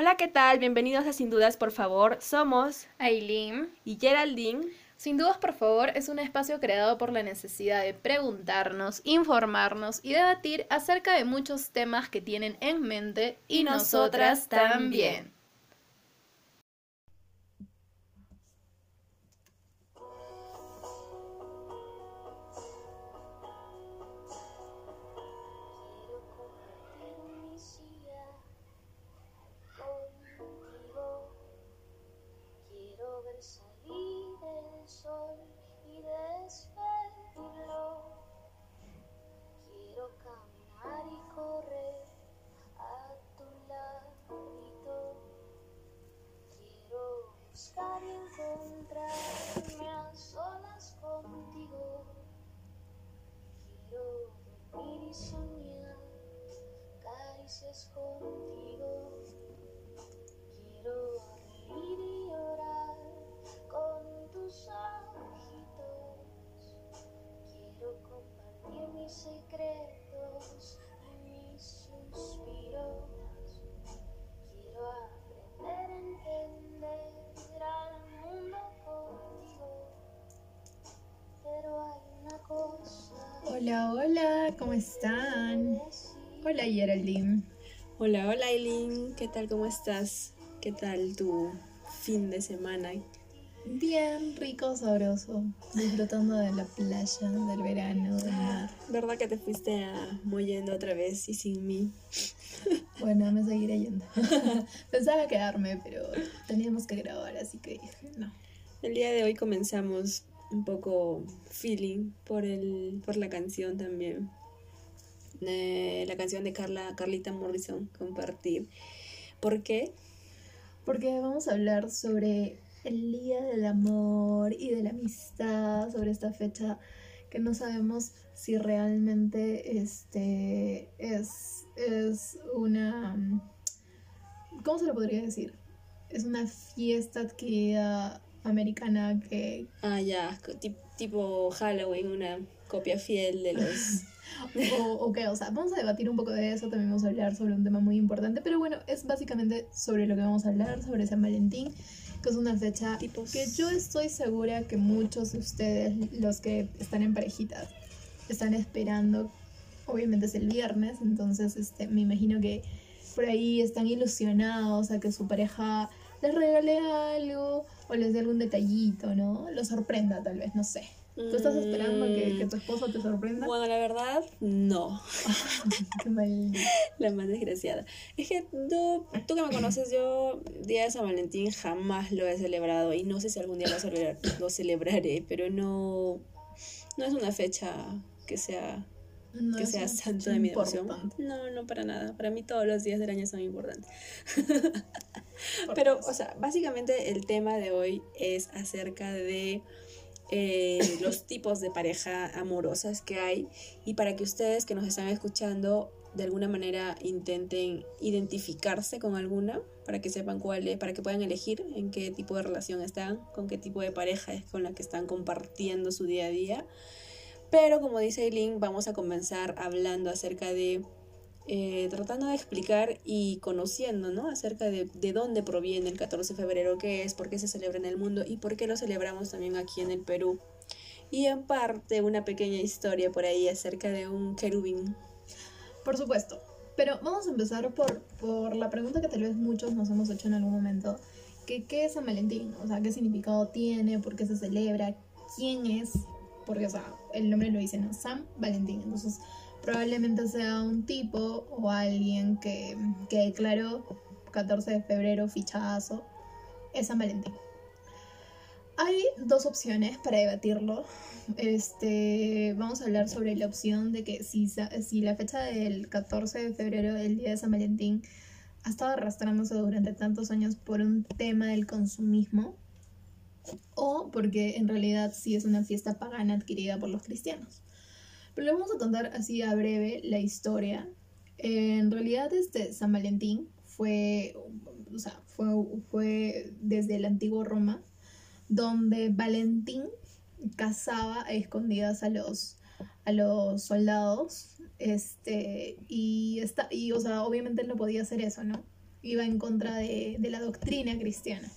Hola, ¿qué tal? Bienvenidos a Sin Dudas, por favor. Somos Aileen y Geraldine. Sin dudas, por favor, es un espacio creado por la necesidad de preguntarnos, informarnos y debatir acerca de muchos temas que tienen en mente y, nosotras, también. Y soñar caricias contigo. Quiero reír y llorar con tus ojitos. Quiero compartir mis secretos Hola, hola, ¿cómo están? Hola, Geraldine. Hola, hola, Aileen. ¿Qué tal? ¿Cómo estás? ¿Qué tal tu fin de semana? Bien rico, sabroso, disfrutando de la playa, del verano, del mar. ¿Verdad que te fuiste a Mollendo otra vez y sin mí? Bueno, me seguiré yendo. Pensaba quedarme, pero teníamos que grabar, así que dije, no. El día de hoy comenzamos un poco feeling por el por la canción también. Eh, la canción de Carla Carlita Morrison compartir. ¿Por qué? Porque vamos a hablar sobre el Día del Amor y de la Amistad, sobre esta fecha que no sabemos si realmente este, es, es una... ¿Cómo se lo podría decir? Es una fiesta adquirida americana que... Ah, ya, co- ti- tipo Halloween, una copia fiel de los... O, o qué, o sea, vamos a debatir un poco de eso, también vamos a hablar sobre un tema muy importante, pero bueno, es básicamente sobre lo que vamos a hablar, sobre San Valentín, que es una fecha Tipos. que yo estoy segura que muchos de ustedes, los que están en parejitas, están esperando, obviamente es el viernes, entonces este, me imagino que por ahí están ilusionados a que su pareja les regale algo o les dé algún detallito, ¿no? Lo sorprenda tal vez, no sé. ¿Tú estás esperando que, que tu esposo te sorprenda? Bueno, la verdad, no. Qué. La más desgraciada. Es que tú, tú que me conoces, yo Día de San Valentín jamás lo he celebrado y no sé si algún día lo, celebrar- lo celebraré, pero no, no es una fecha que sea, No que sea santo de mi devoción. No, no para nada. Para mí todos los días del año son importantes. Pero, o sea, básicamente el tema de hoy es acerca de eh, los tipos de pareja amorosas que hay y para que ustedes que nos están escuchando de alguna manera intenten identificarse con alguna para que sepan cuál es, para que puedan elegir en qué tipo de relación están, con qué tipo de pareja es con la que están compartiendo su día a día. Pero como dice Eileen, vamos a comenzar hablando acerca de eh, tratando de explicar y conociendo, ¿no? Acerca de, de dónde proviene el 14 de febrero, qué es, por qué se celebra en el mundo y por qué lo celebramos también aquí en el Perú. Y en parte una pequeña historia por ahí acerca de un querubín. Por supuesto. Pero vamos a empezar por, por la pregunta que tal vez muchos nos hemos hecho en algún momento. ¿Qué es San Valentín? O sea, ¿qué significado tiene? ¿Por qué se celebra? ¿Quién es? Porque, o sea, el nombre lo dice, ¿no? San Valentín. Entonces, probablemente sea un tipo o alguien que, declaró 14 de febrero, fichazo, es San Valentín. Hay dos opciones para debatirlo. Este, vamos a hablar sobre la opción de que si, si la fecha del 14 de febrero, el día de San Valentín, ha estado arrastrándose durante tantos años por un tema del consumismo o porque en realidad sí es una fiesta pagana adquirida por los cristianos. Pero le vamos a contar así a breve la historia. En realidad este San Valentín fue, o sea, fue, fue desde el antiguo Roma, donde Valentín cazaba a escondidas a los, a los soldados. Este, y, y, o sea, obviamente no podía hacer eso, ¿no? iba en contra de, de la doctrina cristiana.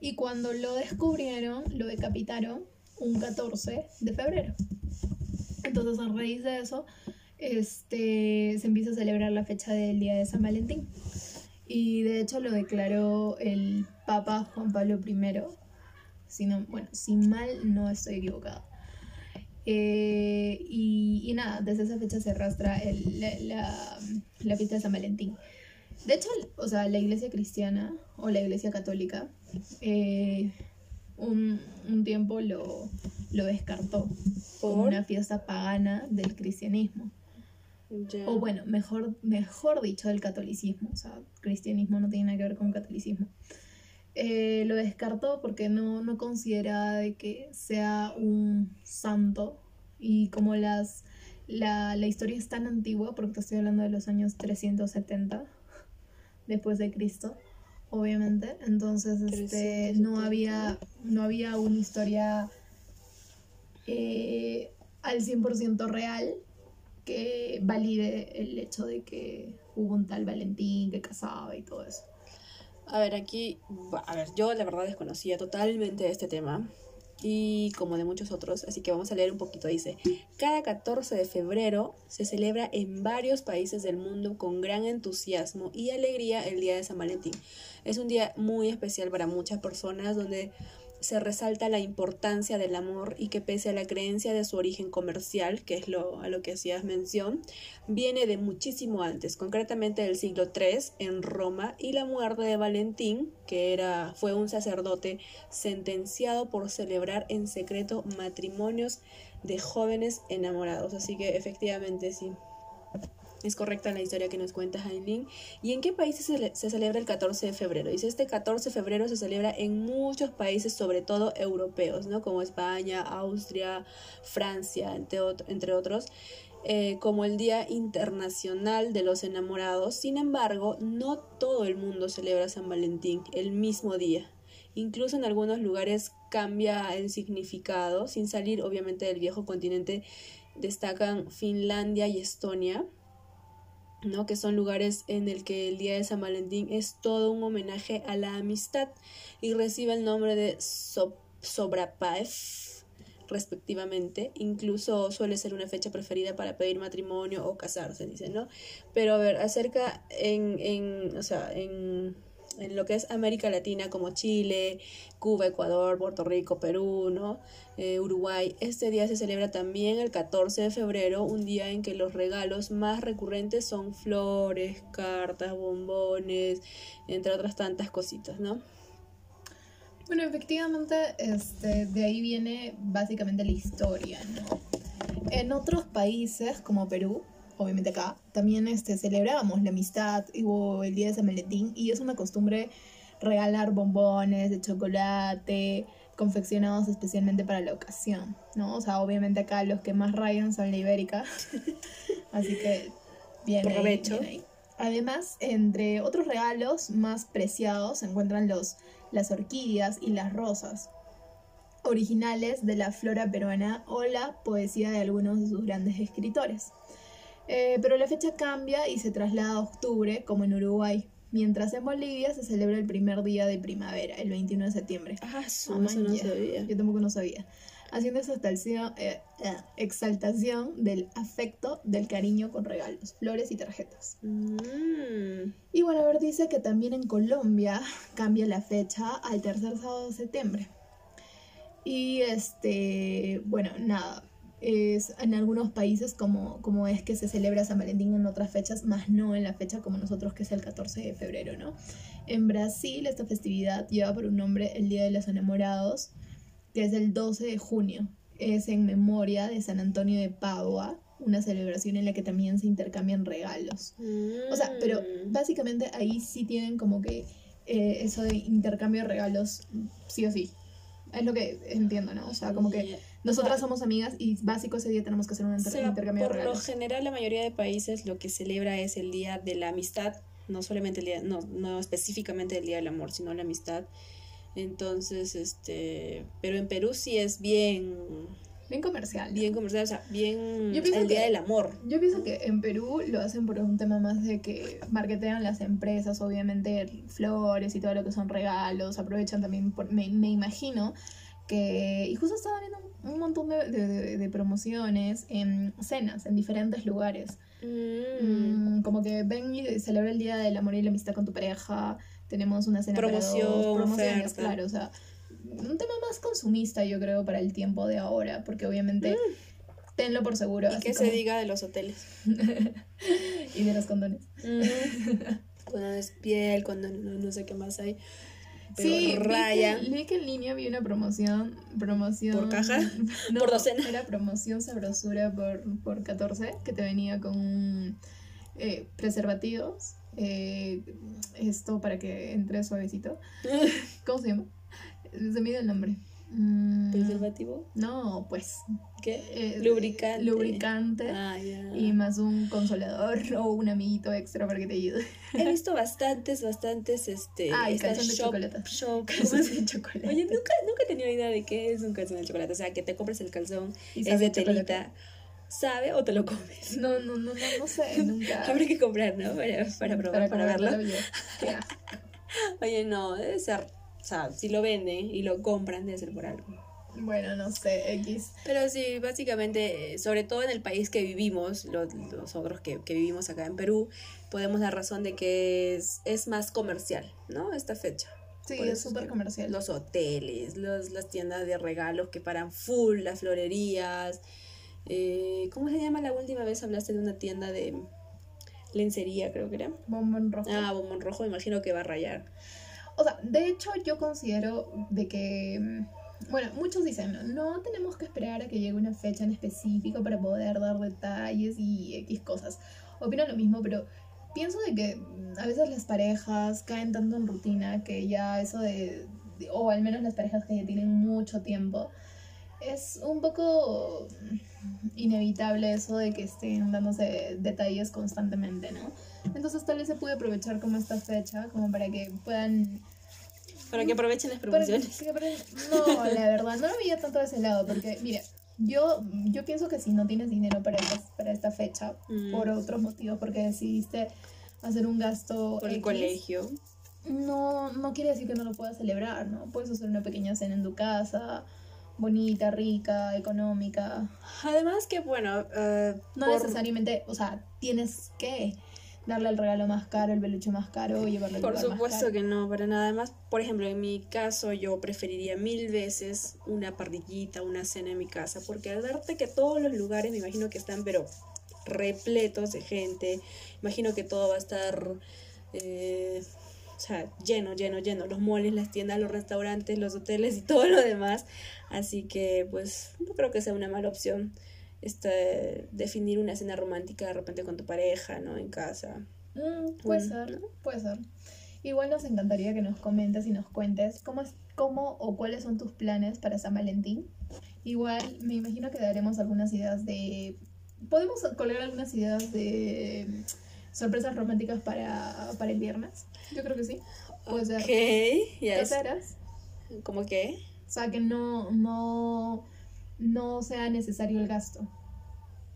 Y cuando lo descubrieron, lo decapitaron un 14 de febrero. Entonces, a raíz de eso, este, se empieza a celebrar la fecha del Día de San Valentín. Y de hecho lo declaró el Papa Juan Pablo I. Bueno, si mal no estoy equivocado. Eh, y, nada, desde esa fecha se arrastra la fiesta de San Valentín. De hecho, o sea, la iglesia cristiana o la iglesia católica eh, un, un tiempo lo, lo descartó como ¿Por? una fiesta pagana del cristianismo. Ya. O bueno, mejor, mejor dicho, del catolicismo. O sea, cristianismo no tiene nada que ver con catolicismo. Eh, lo descartó porque no, no consideraba de que sea un santo. Y como las, la, la historia es tan antigua, porque te estoy hablando de los años 370 después de Cristo, obviamente. Entonces, este, no 370. había, no había una historia eh, al 100% real que valide el hecho de que hubo un tal Valentín que casaba y todo eso. A ver, aquí, a ver, yo la verdad desconocía totalmente este tema y como de muchos otros, así que vamos a leer un poquito. Dice, cada 14 de febrero se celebra en varios países del mundo con gran entusiasmo y alegría el Día de San Valentín. Es un día muy especial para muchas personas donde se resalta la importancia del amor y que pese a la creencia de su origen comercial, que es lo, a lo que hacías mención, viene de muchísimo antes, concretamente del siglo III en Roma y la muerte de Valentín, que era, fue un sacerdote sentenciado por celebrar en secreto matrimonios de jóvenes enamorados. Así que efectivamente sí. Es correcta la historia que nos cuenta Aileen. ¿Y en qué países se, le- se celebra el 14 de febrero? Dice, este 14 de febrero se celebra en muchos países, sobre todo europeos, ¿no? Como España, Austria, Francia, entre, ot- entre otros, eh, como el Día Internacional de los Enamorados. Sin embargo, no todo el mundo celebra San Valentín el mismo día. Incluso en algunos lugares cambia el significado, sin salir obviamente del viejo continente, destacan Finlandia y Estonia. ¿No? que son lugares en el que el día de San Valentín es todo un homenaje a la amistad y recibe el nombre de so Sobrapaev respectivamente, incluso suele ser una fecha preferida para pedir matrimonio o casarse, dice, ¿no? Pero a ver, acerca en, en o sea, en, en lo que es América Latina como Chile, Cuba, Ecuador, Puerto Rico, Perú, ¿no? Eh, Uruguay. Este día se celebra también el 14 de febrero, un día en que los regalos más recurrentes son flores, cartas, bombones, entre otras tantas cositas, ¿no? Bueno, efectivamente, este, de ahí viene básicamente la historia, ¿no? En otros países como Perú, obviamente acá, también este, celebramos la amistad, hubo el Día de San Valentín y es una costumbre regalar bombones de chocolate confeccionados especialmente para la ocasión, ¿no? O sea, obviamente acá los que más rayan son la ibérica, así que bien ahí, Provecho. bien ahí. Además, entre otros regalos más preciados se encuentran los, las orquídeas y las rosas, originales de la flora peruana o la poesía de algunos de sus grandes escritores. Eh, pero la fecha cambia y se traslada a octubre, como en Uruguay, mientras en Bolivia se celebra el primer día de primavera, el 21 de septiembre. Ah, su, Ah, eso no sabía. Yo tampoco no sabía. Haciendo esa exaltación, eh, eh, exaltación del afecto, del cariño con regalos, flores y tarjetas. Mm. Y bueno, a ver, dice que también en Colombia cambia la fecha al tercer sábado de septiembre. Y este, bueno, nada, es en algunos países como, como es que se celebra San Valentín en otras fechas, más no en la fecha como nosotros que es el 14 de febrero, ¿no? En Brasil esta festividad lleva por un nombre el Día de los Enamorados, que es el 12 de junio. Es en memoria de San Antonio de Padua, una celebración en la que también se intercambian regalos. O sea, pero Mm. básicamente ahí sí tienen como que eh, eso de intercambio de regalos, sí o sí. Es lo que entiendo, ¿no? O sea, como que. Nosotras somos amigas y básico ese día tenemos que hacer un O inter- sea, intercambio de por lo regalos. general, la mayoría de países lo que celebra es el Día de la Amistad, no solamente el día, no, no específicamente el Día del Amor, sino la amistad. Entonces, este, pero en Perú sí es bien, Bien comercial. bien comercial, o sea, bien Yo pienso el día que- del amor. Yo pienso que en Perú lo hacen por un tema más de que marketean las empresas, obviamente flores y todo lo que son regalos, aprovechan también, por, me, me imagino que, y justo estaba viendo un, un montón de, de- promociones en cenas, en diferentes lugares. Mm. Mm, como que ven y celebra el Día del Amor y la Amistad con tu pareja, tenemos una cena Promoción, para dos, promociones, oferta. claro, o sea, un tema más consumista yo creo para el tiempo de ahora, porque obviamente tenlo por seguro. Mm. Y que se diga de los hoteles. y de los condones. cuando es piel, cuando no, no sé qué más hay. Pero sí, vi raya. que, vi que en línea vi una promoción, promoción... ¿Por caja? No, ¿Por docena? Era promoción sabrosura por, por 14, que te venía con eh, preservativos, eh, esto para que entre suavecito. ¿Cómo se llama? Se me dio el nombre. Mm, ¿Preservativo? no, pues. ¿Qué? eh, Lubricante. Lubricante. Ah, ya. Y más un consolador o un amiguito extra para que te ayude. He visto bastantes, bastantes, este... Ah, calzón de shop- chocolate. shop- Calzón de chocolate. Oye, nunca, nunca he tenido idea de qué es un calzón de chocolate. O sea, que te compres el calzón, Y es de telita, ¿sabe o te lo comes? No, no, no, no, no sé, nunca. Habrá que comprar, ¿no? Para, para probar, para, verlo. Qué asco. Oye, no, debe ser... O sea, si lo venden y lo compran, debe ser por algo. Bueno, no sé, X. Pero sí, básicamente, eh, sobre todo en el país que vivimos, lo- nosotros que, que vivimos acá en Perú, podemos dar razón de que es, es más comercial, ¿no? Esta fecha. Sí, Por es súper comercial. Los hoteles, los, las tiendas de regalos que paran full, las florerías. eh, ¿Cómo se llama la última vez? Hablaste de una tienda de lencería, creo que era. Bombón rojo. Ah, bombón rojo, me imagino que va a rayar. O sea, de hecho yo considero de que, mm, bueno, muchos dicen, no, tenemos que esperar a que llegue una fecha en específico para poder dar detalles y X cosas. Opino lo mismo, pero pienso de que mm, a veces las parejas caen tanto en rutina que ya eso de, de- o al menos las parejas que ya tienen mucho tiempo, es un poco mm, inevitable eso de que estén dándose detalles constantemente, ¿no? Entonces tal vez se puede aprovechar como esta fecha, como para que puedan... Para que aprovechen las que- promociones. que apare- No, la verdad, no lo veía tanto de ese lado, porque mira, yo, yo pienso que si no tienes dinero para esta, para esta fecha, Mm. por otros motivos, porque decidiste hacer un gasto Por el X, colegio. no, no quiere decir que no lo puedas celebrar, ¿no? Puedes hacer una pequeña cena en tu casa, bonita, rica, económica. Además que, bueno, eh, No por- necesariamente, o sea, tienes que darle el regalo más caro, el peluche más caro, llevarle al Por más supuesto caro. que no, para nada más. Por ejemplo, en mi caso yo preferiría mil veces una parrillita, una cena en mi casa, porque al darte que todos los lugares me imagino que están, pero repletos de gente, imagino que todo va a estar, eh, o sea, lleno, lleno, lleno, los moles, las tiendas, los restaurantes, los hoteles y todo lo demás. Así que, pues, no creo que sea una mala opción. Este, definir una cena romántica de repente con tu pareja, ¿no? En casa. Mm, puede Mm, ser, ¿no? puede ser. Igual nos encantaría que nos comentes y nos cuentes cómo, es, cómo o cuáles son tus planes para San Valentín. Igual me imagino que daremos algunas ideas de... Podemos colgar algunas ideas de sorpresas románticas para, para el viernes. Yo creo que sí. Puede ser Ok, ya es. caseras. ¿Cómo que? O sea, que no, no, no sea necesario el gasto.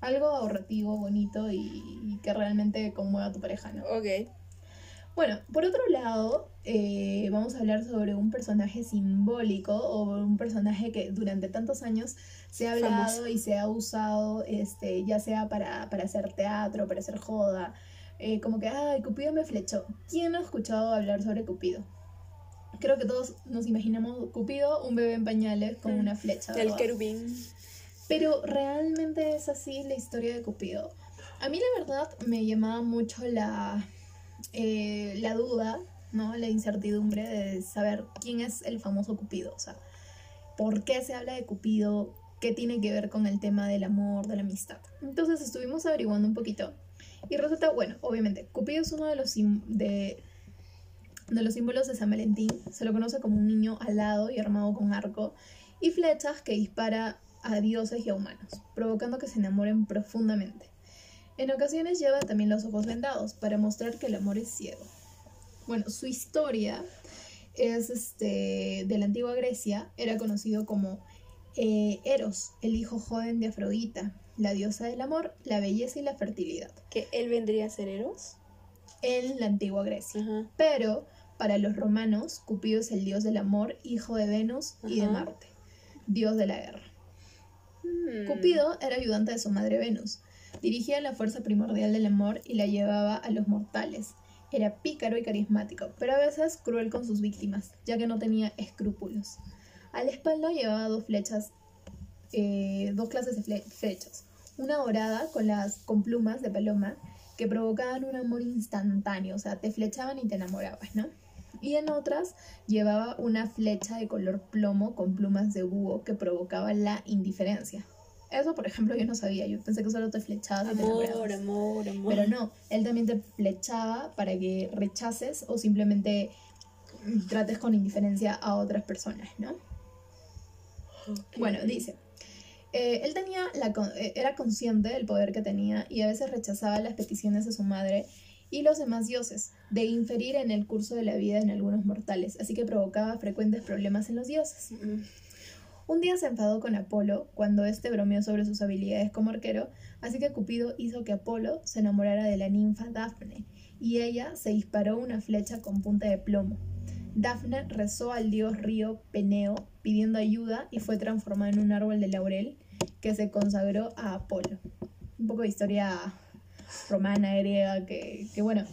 Algo ahorrativo, bonito y, y que realmente conmueva a tu pareja, ¿no? Ok. Bueno, por otro lado, eh, vamos a hablar sobre un personaje simbólico o un personaje que durante tantos años se ha hablado Famoso. y se ha usado, este, ya sea para, para hacer teatro, para hacer joda, eh, como que, ay, Cupido me flechó. ¿Quién no ha escuchado hablar sobre Cupido? Creo que todos nos imaginamos Cupido, un bebé en pañales con Mm. una flecha. El ¿verdad? querubín. Pero realmente es así la historia de Cupido. A mí la verdad me llamaba mucho la, eh, la duda, ¿no? La incertidumbre de saber quién es el famoso Cupido. O sea, ¿por qué se habla de Cupido? ¿Qué tiene que ver con el tema del amor, de la amistad? Entonces estuvimos averiguando un poquito. Y resulta, bueno, obviamente, Cupido es uno de los, de, de los símbolos de San Valentín. Se lo conoce como un niño alado y armado con arco y flechas que dispara a dioses y a humanos, provocando que se enamoren profundamente. En ocasiones lleva también los ojos vendados para mostrar que el amor es ciego. Bueno, su historia es este, de la antigua Grecia, era conocido como eh, Eros, el hijo joven de Afrodita, la diosa del amor, la belleza y la fertilidad, Que él vendría a ser Eros. en la antigua Grecia. Pero para los romanos, Cupido es el dios del amor, hijo de Venus y de. Marte, dios de la guerra. Hmm. Cupido era ayudante de su madre Venus. Dirigía la fuerza primordial del amor y la llevaba a los mortales. Era pícaro y carismático, pero a veces cruel con sus víctimas, ya que no tenía escrúpulos. A la espalda llevaba dos flechas, eh, dos clases de fle- flechas. Una dorada con, las, con plumas de paloma que provocaban un amor instantáneo, o sea, te flechaban y te enamorabas, ¿no? Y en otras llevaba una flecha de color plomo con plumas de búho que provocaba la indiferencia. Eso, por ejemplo, yo no sabía. Yo pensé que solo te te Amor, amor, amor. Pero no, él también te flechaba para que rechaces o simplemente trates con indiferencia a otras personas, ¿no? Bueno, dice. eh, él tenía la, eh, era consciente del poder que tenía y a veces rechazaba las peticiones de su madre y los demás dioses de inferir en el curso de la vida en algunos mortales, así que provocaba frecuentes problemas en los dioses. Un día se enfadó con Apolo cuando éste bromeó sobre sus habilidades como arquero, así que Cupido hizo que Apolo se enamorara de la ninfa Dafne, y ella se disparó una flecha con punta de plomo. Dafne rezó al dios río Peneo pidiendo ayuda y fue transformada en un árbol de laurel que se consagró a Apolo. Un poco de historia romana, griega, que, que bueno,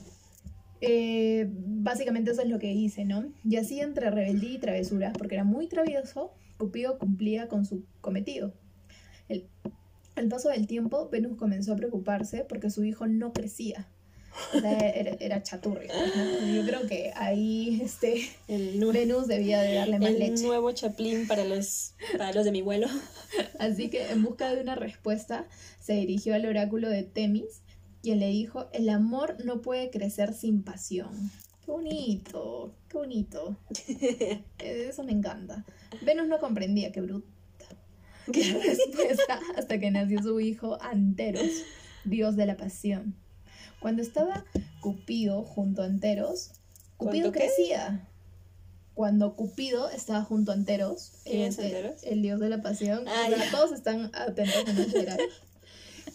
eh, básicamente eso es lo que hice, ¿no? Y así entre rebeldía y travesura, porque era muy travieso, Cupido cumplía con su cometido. El, al paso del tiempo, Venus comenzó a preocuparse porque su hijo no crecía. O sea, era, era chaturri. ¿no? Yo creo que ahí este, El, Venus debía de darle más el leche. nuevo chaplín para los, para los de mi vuelo. Así que en busca de una respuesta se dirigió al oráculo de Temis, quien le dijo, el amor no puede crecer sin pasión. Qué bonito, qué bonito. Eso me encanta. Venus no comprendía, qué bruta. Qué respuesta hasta que nació su hijo Anteros, dios de la pasión. Cuando estaba Cupido junto a Anteros, Cupido crecía. Cuando Cupido estaba junto a Anteros, ¿Quién es el- Anteros? el dios de la pasión, Ah, o sea, ya. todos están atentos en esperar.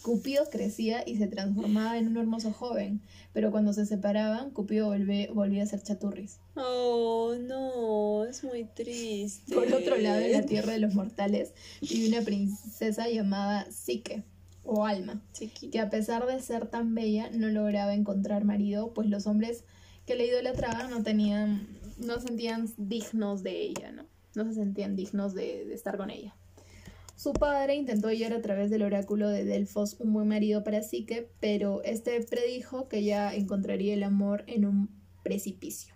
Cupido crecía y se transformaba en un hermoso joven, pero cuando se separaban, Cupido volvé- volvía a ser chaturris. Oh, no, es muy triste. Por otro lado, en la tierra de los mortales, vive una princesa llamada Psique, o Alma, Chiquita. que a pesar de ser tan bella, no lograba encontrar marido, pues los hombres que le idolatraban no tenían, no se sentían dignos de ella, ¿no? No se sentían dignos de, de estar con ella. Su padre intentó hallar a través del oráculo de Delfos un buen marido para Psique, pero este predijo que ella encontraría el amor en un precipicio.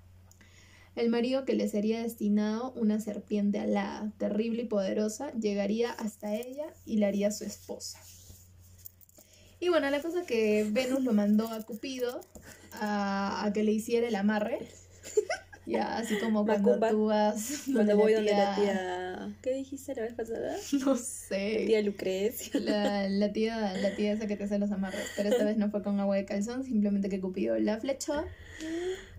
El marido que le sería destinado, una serpiente alada, terrible y poderosa, llegaría hasta ella y la haría su esposa. Y bueno, la cosa que Venus lo mandó a Cupido a, a que le hiciera el amarre. Ya, así como cuando Macumba. tú vas Cuando voy donde la tía... ¿Qué dijiste la vez pasada? No sé. Tía Lucrecia. La, la tía, la tía esa que te hace los amarres. Pero esta vez no fue con agua de calzón, simplemente que Cupido la flechó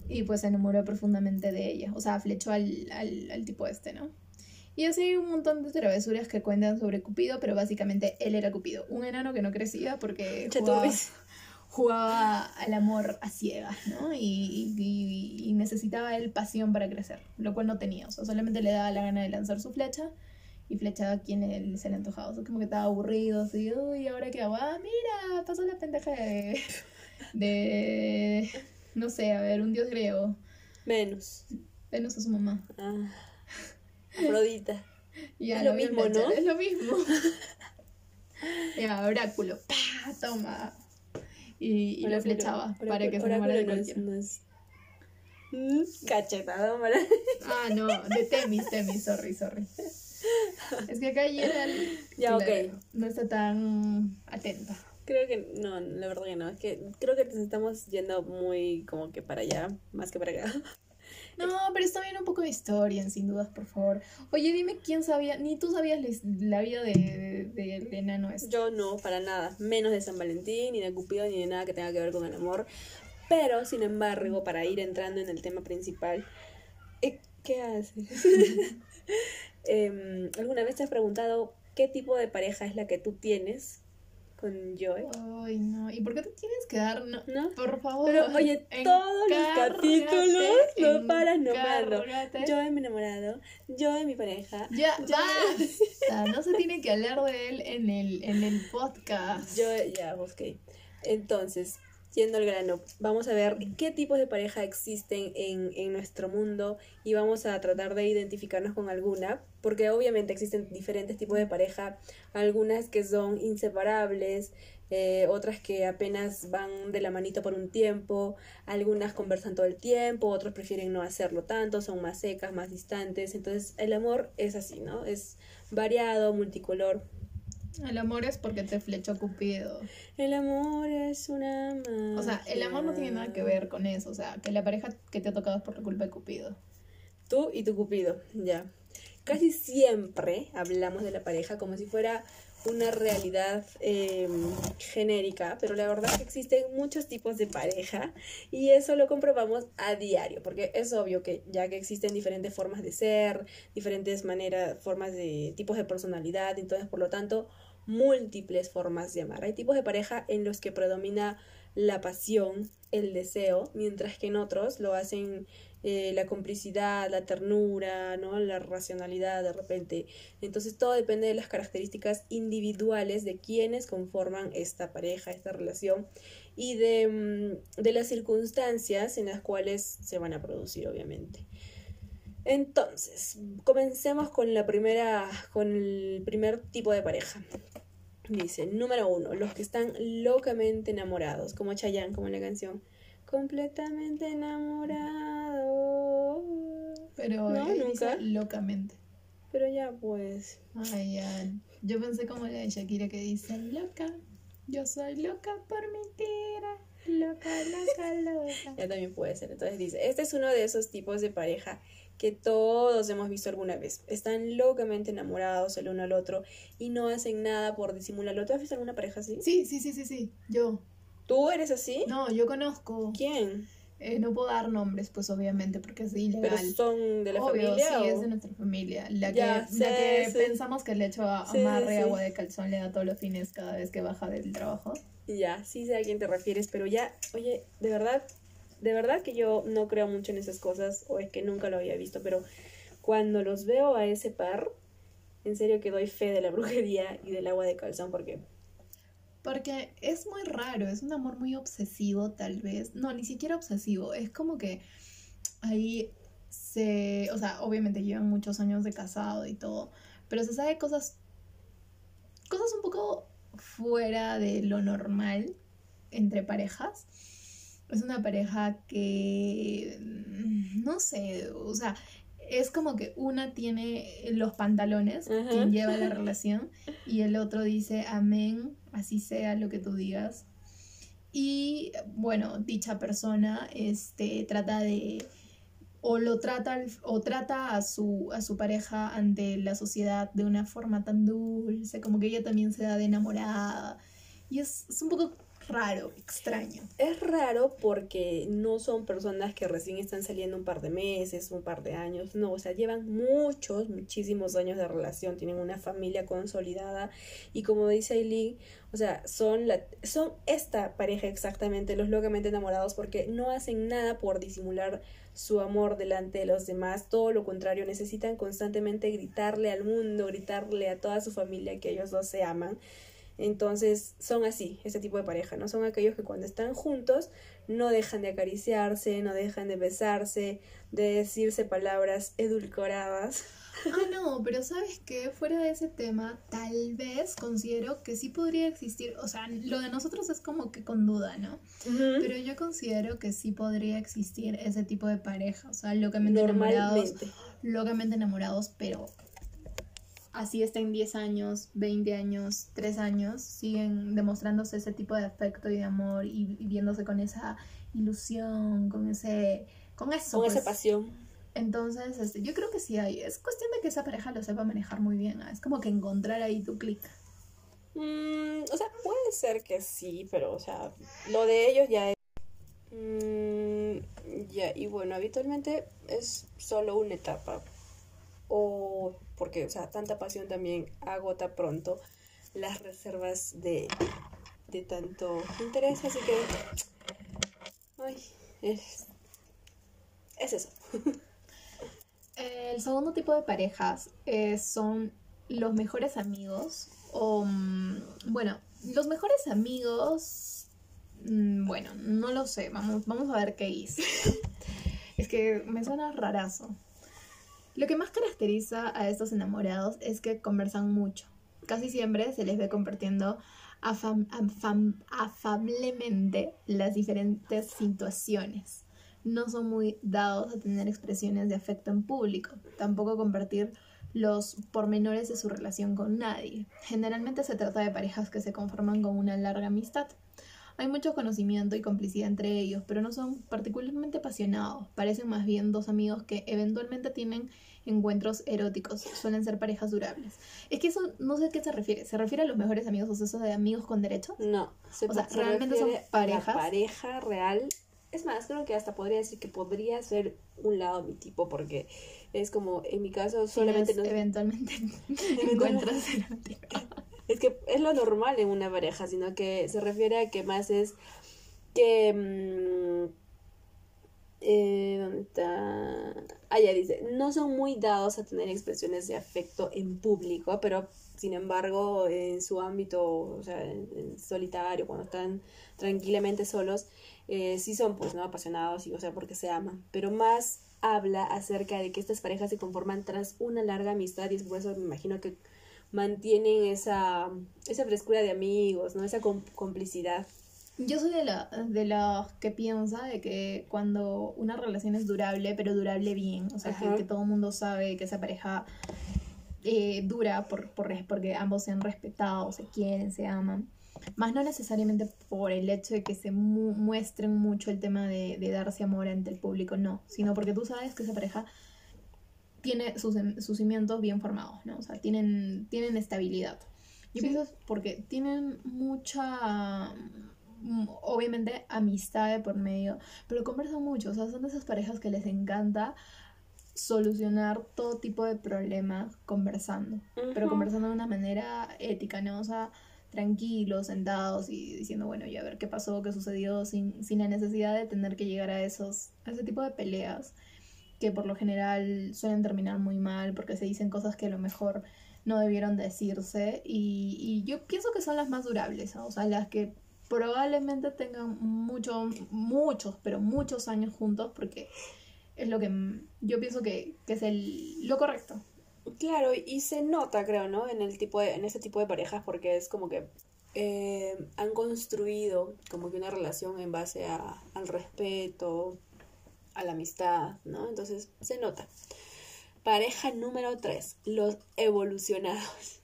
y pues se enamoró profundamente de ella. O sea, flechó al, al, al tipo este, ¿no? Y así hay un montón de travesuras que cuentan sobre Cupido, pero básicamente él era Cupido. Un enano que no crecía porque jugaba. Jugaba al amor a ciegas, ¿no? Y, y- y necesitaba él pasión para crecer, lo cual no tenía. O sea, solamente le daba la gana de lanzar su flecha y flechaba a quien él se le antojaba. O sea, como que estaba aburrido, así, uy, ¿ahora qué hago? Ah, mira, pasó la pendeja de, de, no sé, a ver, un dios griego. Venus. Venus a su mamá. Ah. Afrodita. Ya, Es lo mismo, ¿no? Es lo mismo. ya, oráculo, ¡pah! Toma. Y, y lo flechaba para que se enamorara de no es- cualquiera. no es- Cachetado. Ah, no, de Temis, Temis, sorry, sorry. Es que acá Gerald Ya, ok. claro, no está tan atenta. Creo que no, la verdad que no. Es que creo que nos estamos yendo muy como que para allá, más que para acá. No, pero está bien un poco de historia, sin dudas, por favor. Oye, dime quién sabía, ni tú sabías la, la vida de, enano este. Yo no, para nada. Menos de San Valentín, ni de Cupido, ni de nada que tenga que ver con el amor. Pero, sin embargo, para ir entrando en el tema principal, eh, ¿Qué haces? Em, ¿Alguna vez te has preguntado qué tipo de pareja es la que tú tienes con Joy? Ay, no. ¿Y por qué te tienes que dar? No, ¿No? por favor. Pero oye, todos los capítulos no paras nombrando. Yo y mi enamorado, yo y mi pareja, Ya, yo- basta. No se tiene que hablar de él en el, en el podcast. yo ya busqué. Entonces, yendo al grano, vamos a ver qué tipos de pareja existen en, en nuestro mundo y vamos a tratar de identificarnos con alguna, porque obviamente existen diferentes tipos de pareja, algunas que son inseparables, eh, otras que apenas van de la manito por un tiempo, algunas conversan todo el tiempo, otros prefieren no hacerlo tanto, son más secas, más distantes, entonces el amor es así, ¿no? Es variado, multicolor. El amor es porque te flechó Cupido. El amor es una O sea, el amor no tiene nada que ver con eso. O sea, que la pareja que te ha tocado es por la culpa de Cupido. Tú y tu cupido, ya. Casi siempre hablamos de la pareja como si fuera una realidad eh, genérica, pero la verdad es que existen muchos tipos de pareja y eso lo comprobamos a diario, porque es obvio que ya que existen diferentes formas de ser, diferentes maneras, formas de tipos de personalidad, entonces por lo tanto múltiples formas de amar. Hay tipos de pareja en los que predomina la pasión, el deseo, mientras que en otros lo hacen eh, la complicidad, la ternura, ¿no? la racionalidad de repente. Entonces todo depende de las características individuales de quienes conforman esta pareja, esta relación y de, mm, de las circunstancias en las cuales se van a producir, obviamente. Entonces, comencemos con la primera, con el primer tipo de pareja. Dice, número uno, los que están locamente enamorados, como Chayanne, como en la canción. Completamente enamorado. Pero No, él nunca. dice locamente. Pero ya pues. Ay, ya. Yo pensé como la de Shakira que dice loca. Yo soy loca por mentira. Loca, loca, loca. Ya también puede ser. Entonces dice, este es uno de esos tipos de pareja que todos hemos visto alguna vez. Están locamente enamorados el uno al otro y no hacen nada por disimularlo. ¿Tú has visto alguna pareja así? Sí, sí, sí, sí, sí. Yo. ¿Tú eres así? No, yo conozco. ¿Quién? Eh, no puedo dar nombres, pues obviamente, porque es ¿Pero ilegal. son de la Obvio, familia? sí, o- es de nuestra familia. La que, Ya, la que sí. pensamos que le echo a Sí, amarre agua de calzón le da todos los fines cada vez que baja del trabajo. Ya, sí sé a quién te refieres, pero ya, oye, de verdad, de verdad que yo no creo mucho en esas cosas, o es que nunca lo había visto, pero cuando los veo a ese par, en serio que doy fe de la brujería y del agua de calzón, porque Porque es muy raro, es un amor muy obsesivo tal vez. No, ni siquiera obsesivo, es como que ahí se, o sea, obviamente llevan muchos años de casado y todo, pero se sabe cosas, cosas un poco fuera de lo normal entre parejas. Es una pareja que, mm, no sé, o sea, es como que una tiene los pantalones, Ajá. quien lleva la relación, y el otro dice, amén, así sea lo que tú digas. Y bueno, dicha persona este, trata de, o lo trata, o trata a su, a su pareja ante la sociedad de una forma tan dulce, como que ella también se da de enamorada. Y es, es un poco raro, extraño. es raro porque no son personas que recién están saliendo un par de meses, un par de años, no, o sea, llevan muchos, muchísimos años de relación, tienen una familia consolidada y como dice Aileen, o sea, son, la, son esta pareja exactamente, los locamente enamorados, porque no hacen nada por disimular su amor delante de los demás, todo lo contrario, necesitan constantemente gritarle al mundo, gritarle a toda su familia que ellos dos se aman. Entonces son así, este tipo de pareja, ¿no? Son aquellos que cuando están juntos no dejan de acariciarse, no dejan de besarse, de decirse palabras edulcoradas. Ah, no, pero ¿sabes qué? Fuera de ese tema, tal vez considero que sí podría existir, o sea, lo de nosotros es como que con duda, ¿no? Pero yo considero que sí podría existir ese tipo de pareja, o sea, locamente enamorados, locamente enamorados, pero así estén 10 años, 20 años, 3 años, siguen demostrándose ese tipo de afecto y de amor y, y viéndose con esa ilusión, con ese... Con eso. Con esa pues. pasión. Entonces, este, yo creo que sí hay. Es cuestión de que esa pareja lo sepa manejar muy bien. ¿ah? Es como que encontrar ahí tu clic. Mm, o sea, puede ser que sí, pero, o sea, lo de ellos ya es... Mm, Ya, y bueno, habitualmente es solo una etapa. O porque, o sea, tanta pasión también agota pronto las reservas de, de tanto interés, así que. Ay, es. Es eso. El segundo tipo de parejas eh, son los mejores amigos. O, mm, bueno, los mejores amigos. mm, Bueno, no lo sé. Vamos, vamos a ver qué hice. Es que me suena rarazo. Lo que más caracteriza a estos enamorados es que conversan mucho. Casi siempre se les ve compartiendo afablemente las diferentes situaciones. No son muy dados a tener expresiones de afecto en público, tampoco compartir los pormenores de su relación con nadie. Generalmente se trata de parejas que se conforman con una larga amistad. Hay mucho conocimiento y complicidad entre ellos, pero no son particularmente apasionados. Parecen más bien dos amigos que eventualmente tienen encuentros eróticos. Suelen ser parejas durables. Es que eso no sé a qué se refiere. ¿Se refiere a los mejores amigos o sea, eso de amigos con derechos? No, se, O sea, se ¿realmente son a parejas? La pareja real. Es más, creo que hasta podría decir que podría ser un lado mi tipo, porque es como, en mi caso, solamente no. eventualmente encuentros eróticos. Es que es lo normal en una pareja, sino que se refiere a que más es que... mm, eh, ¿dónde está? Ah, ya dice, no son muy dados a tener expresiones de afecto en público, pero sin embargo en su ámbito, o sea, en, solitario, cuando están tranquilamente solos, eh, sí son pues no apasionados y o sea porque se aman, pero más habla acerca de que estas parejas se conforman tras una larga amistad y es por eso me imagino que mantienen esa, esa frescura de amigos, ¿no? Esa com- complicidad. Yo soy de la de los que piensa de que cuando una relación es durable, pero durable bien, o sea, que, todo el mundo sabe que esa pareja eh, dura por, por, porque ambos se han respetado, se quieren, se aman. Más no necesariamente por el hecho de que se mu- muestren mucho el tema de, de darse amor ante el público, no, sino porque tú sabes que esa pareja tiene sus, sus cimientos bien formados, ¿no? O sea, tienen, tienen estabilidad. Yo Sí. pienso porque tienen mucha, mm, obviamente, amistad de por medio, pero conversan mucho, o sea, son de esas parejas que les encanta solucionar todo tipo de problemas conversando, pero conversando de una manera ética, ¿no? O sea, tranquilos, sentados y diciendo, bueno, ya a ver qué pasó, qué sucedió, sin, sin la necesidad de tener que llegar a esos, a ese tipo de peleas que por lo general suelen terminar muy mal porque se dicen cosas que a lo mejor no debieron decirse y, yo pienso que son las más durables, o sea, las que probablemente tengan muchos, muchos, pero muchos años juntos porque es lo que yo pienso que, es el, lo correcto. Claro, y se nota, creo, ¿no? En el tipo de, en ese tipo de parejas, porque es como que eh, han construido como que una relación en base al respeto, a la amistad, ¿no? Entonces se nota. Pareja número 3, los evolucionados.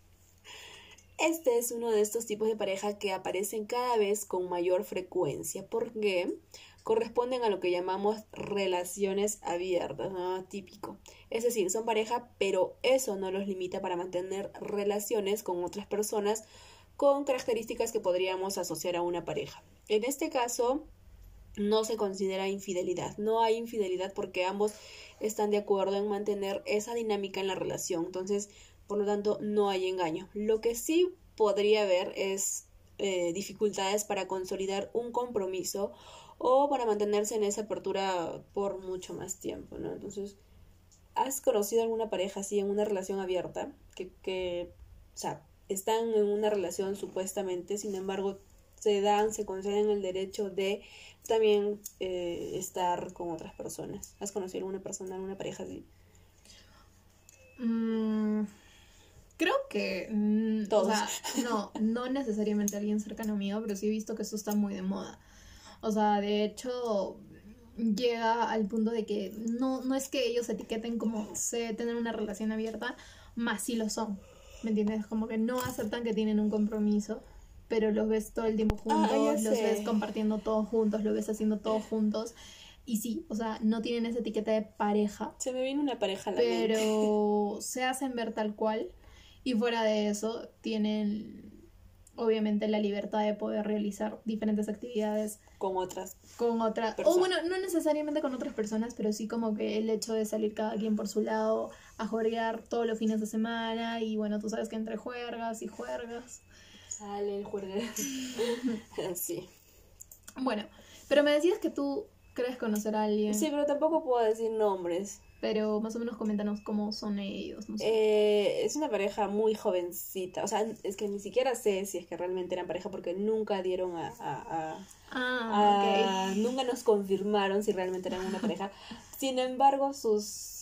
Este es uno de estos tipos de pareja que aparecen cada vez con mayor frecuencia porque corresponden a lo que llamamos relaciones abiertas, ¿no? Típico. Es decir, son pareja, pero eso no los limita para mantener relaciones con otras personas con características que podríamos asociar a una pareja. En este caso, no se considera infidelidad. No hay infidelidad porque ambos están de acuerdo en mantener esa dinámica en la relación. Entonces, por lo tanto, no hay engaño. Lo que sí podría haber es eh, dificultades para consolidar un compromiso o para mantenerse en esa apertura por mucho más tiempo, ¿no? Entonces, ¿has conocido alguna pareja así en una relación abierta? Que, que o sea, están en una relación supuestamente, sin embargo, se dan, se conceden el derecho de también eh, estar con otras personas. ¿Has conocido alguna persona, alguna pareja así? Mm, creo que mm, o Todos. sea, no, no necesariamente alguien cercano mío, pero sí he visto que eso está muy de moda. O sea, de hecho, llega al punto de que no, no es que ellos etiqueten como sé tener una relación abierta, más sí lo son. ¿Me entiendes? Como que no aceptan que tienen un compromiso, pero los ves todo el tiempo Ah, juntos, ya los sé. ves compartiendo todos juntos, los ves haciendo todo juntos. Y sí, o sea, no tienen esa etiqueta de pareja, Se me viene una pareja a la mente. pero se hacen ver tal cual y fuera de eso tienen obviamente la libertad de poder realizar diferentes actividades Con otras. con otra o bueno no necesariamente con otras personas pero sí como que el hecho de salir cada quien por su lado a jugar todos los fines de semana y bueno tú sabes que entre juergas y juergas Sale el juego. sí. bueno pero me decías que tú crees conocer a alguien Sí, pero tampoco puedo decir nombres. pero más o menos coméntanos cómo son ellos no sé. Eh, es una pareja muy jovencita. O sea, es que ni siquiera sé si es que realmente eran pareja porque nunca dieron a. a- a- ah a- Nunca nos confirmaron si realmente eran una pareja. Sin embargo, sus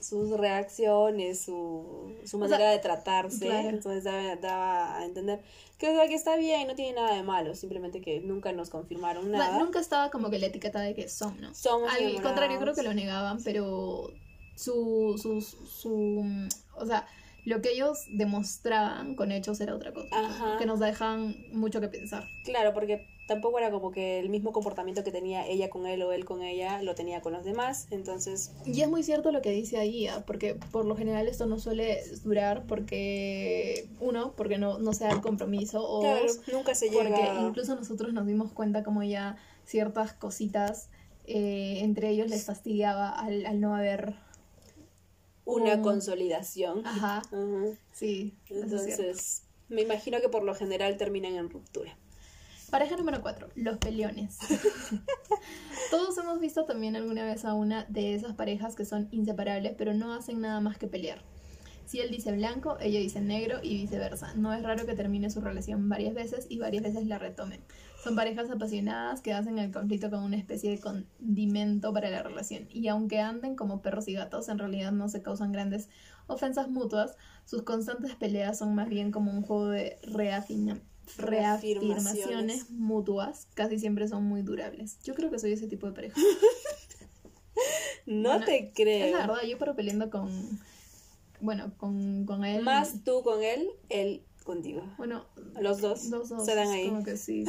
sus reacciones, su, su manera sea, de tratarse, claro. entonces daba, daba a entender que, o sea, que está bien, no tiene nada de malo, simplemente que nunca nos confirmaron nada. nunca estaba como que la etiqueta de que son, ¿no? Somos Al enamorados. contrario, creo que lo negaban, pero su, su, su, o sea, lo que ellos demostraban con hechos era otra cosa, Ajá. que nos dejan mucho que pensar. Claro, porque tampoco era como que el mismo comportamiento que tenía ella con él o él con ella lo tenía con los demás, entonces Y es muy cierto lo que dice ahí, ¿ah? porque por lo general esto no suele durar porque, uno, porque no, no se da el compromiso, o claro, dos, nunca se porque llega incluso nosotros nos dimos cuenta como ya ciertas cositas eh, entre ellos les fastidiaba al, al no haber... una un- consolidación. Ajá, sí. Entonces, me imagino que por lo general terminan en ruptura. Pareja número 4, los peleones. Todos hemos visto también alguna vez a una de esas parejas que son inseparables, pero no hacen nada más que pelear. Si él dice blanco, ella dice negro y viceversa. No es raro que termine su relación varias veces y varias veces la retomen. Son parejas apasionadas que hacen el conflicto como una especie de condimento para la relación. Y aunque anden como perros y gatos, en realidad no se causan grandes ofensas mutuas. Sus constantes peleas son más bien como un juego de reafina- Reafirmaciones. reafirmaciones mutuas. Casi siempre son muy durables. Yo creo que soy ese tipo de pareja. No Bueno, te Es creo. la verdad, yo paro peleando con. Bueno, con, con él. Más tú con él, él contigo. Bueno, Los dos, Los dos. se dan ahí. Como que sí.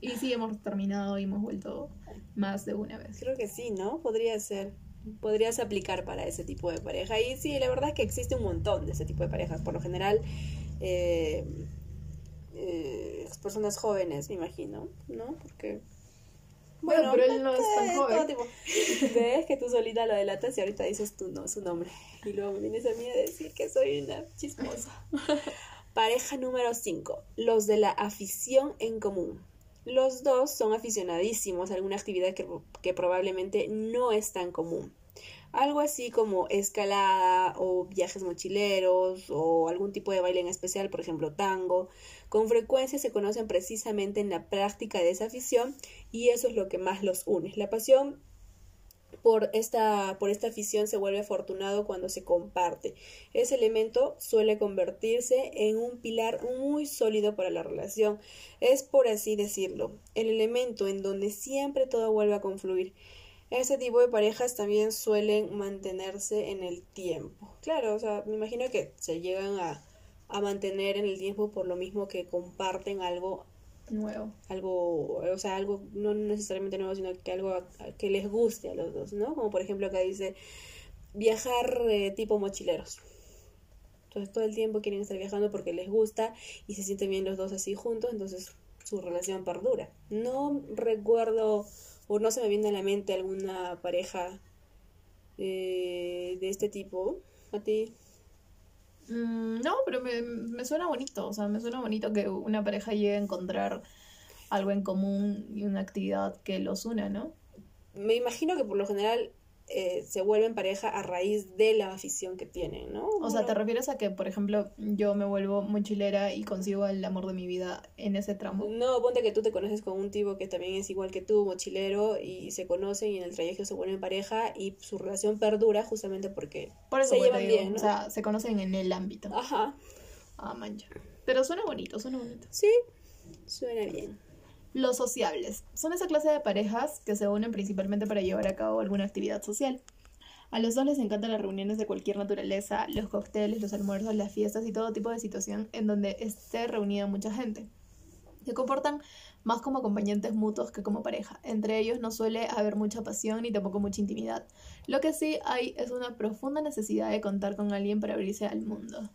Y sí, hemos terminado y hemos vuelto más de una vez. Creo que sí, ¿no? Podría ser. Podrías aplicar para ese tipo de pareja. Y sí, la verdad es que existe un montón de ese tipo de parejas. Por lo general, eh, eh, personas jóvenes, me imagino, ¿no? Porque. Bueno, pero él no es tan eh, joven. tipo- Ves que tú solita lo delatas y ahorita dices tú no, su nombre. Y luego me vienes a mí a decir que soy una chismosa. Pareja número 5. Los de la afición en común. Los dos son aficionadísimos a alguna actividad que, que probablemente no es tan común. Algo así como escalada o viajes mochileros o algún tipo de baile en especial, por ejemplo tango. Con frecuencia se conocen precisamente en la práctica de esa afición y eso es lo que más los une. La pasión por esta, por esta afición se vuelve afortunado cuando se comparte. Ese elemento suele convertirse en un pilar muy sólido para la relación. Es, por así decirlo, el elemento en donde siempre todo vuelve a confluir. Ese tipo de parejas también suelen mantenerse en el tiempo. Claro, o sea, me imagino que se llegan a, a mantener en el tiempo por lo mismo que comparten algo Nuevo. algo, o sea, algo no necesariamente nuevo, sino que algo que les guste a los dos, ¿no? Como por ejemplo acá dice viajar eh, tipo mochileros. Entonces todo el tiempo quieren estar viajando porque les gusta y se sienten bien los dos así juntos, entonces su relación perdura. No recuerdo o no se me viene a la mente alguna pareja eh, de este tipo. A ti. Mm, no, pero me, me suena bonito. O sea, me suena bonito que una pareja llegue a encontrar algo en común y una actividad que los una, ¿no? Me imagino que por lo general eh, se vuelven pareja a raíz de la afición que tienen, ¿no? O sea, ¿te refieres a que, por ejemplo, yo me vuelvo mochilera y consigo el amor de mi vida en ese tramo? No, ponte que tú te conoces con un tipo que también es igual que tú, mochilero, y se conocen y en el trayecto se vuelven pareja y su relación perdura justamente porque Por eso se pues, llevan digo, bien, ¿no? O sea, se conocen en el ámbito. Ajá, Ah, mancha. Pero suena bonito, suena bonito. sí, suena bien. Los sociables. Son esa clase de parejas que se unen principalmente para llevar a cabo alguna actividad social. A los dos les encantan las reuniones de cualquier naturaleza, los cócteles, los almuerzos, las fiestas y todo tipo de situación en donde esté reunida mucha gente. Se comportan más como acompañantes mutuos que como pareja. Entre ellos no suele haber mucha pasión ni tampoco mucha intimidad. Lo que sí hay es una profunda necesidad de contar con alguien para abrirse al mundo.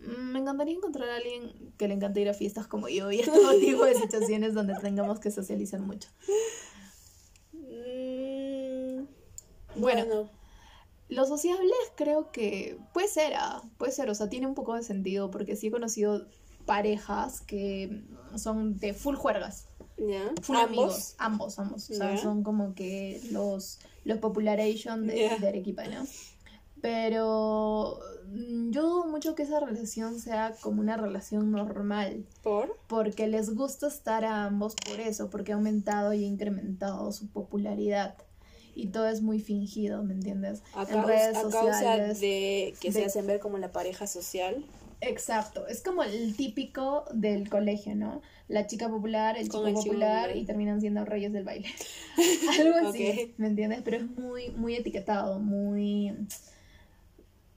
Me encantaría encontrar a alguien que le encante ir a fiestas como yo y a todo tipo de situaciones donde tengamos que socializar mucho. Mm, Bueno. bueno, Los sociables creo que puede ser, ah, puede ser, o sea, tiene un poco de sentido porque sí he conocido parejas que son de full juergas, ya. full Ambos. amigos, ambos, ambos, o sea, son como que los, los popularation de, de Arequipa, ¿no? Pero mm, yo dudo mucho que esa relación sea como una relación normal. ¿Por? porque les gusta estar a ambos por eso, porque ha aumentado y ha incrementado su popularidad. Y todo es muy fingido, ¿me entiendes? A, en causa, redes a causa sociales. de que se hacen ver como la pareja social. Exacto, es como el típico del colegio, ¿no? La chica popular, el Con chico el popular y terminan siendo reyes del baile. Algo así. ¿me entiendes? Pero es muy, muy etiquetado, muy...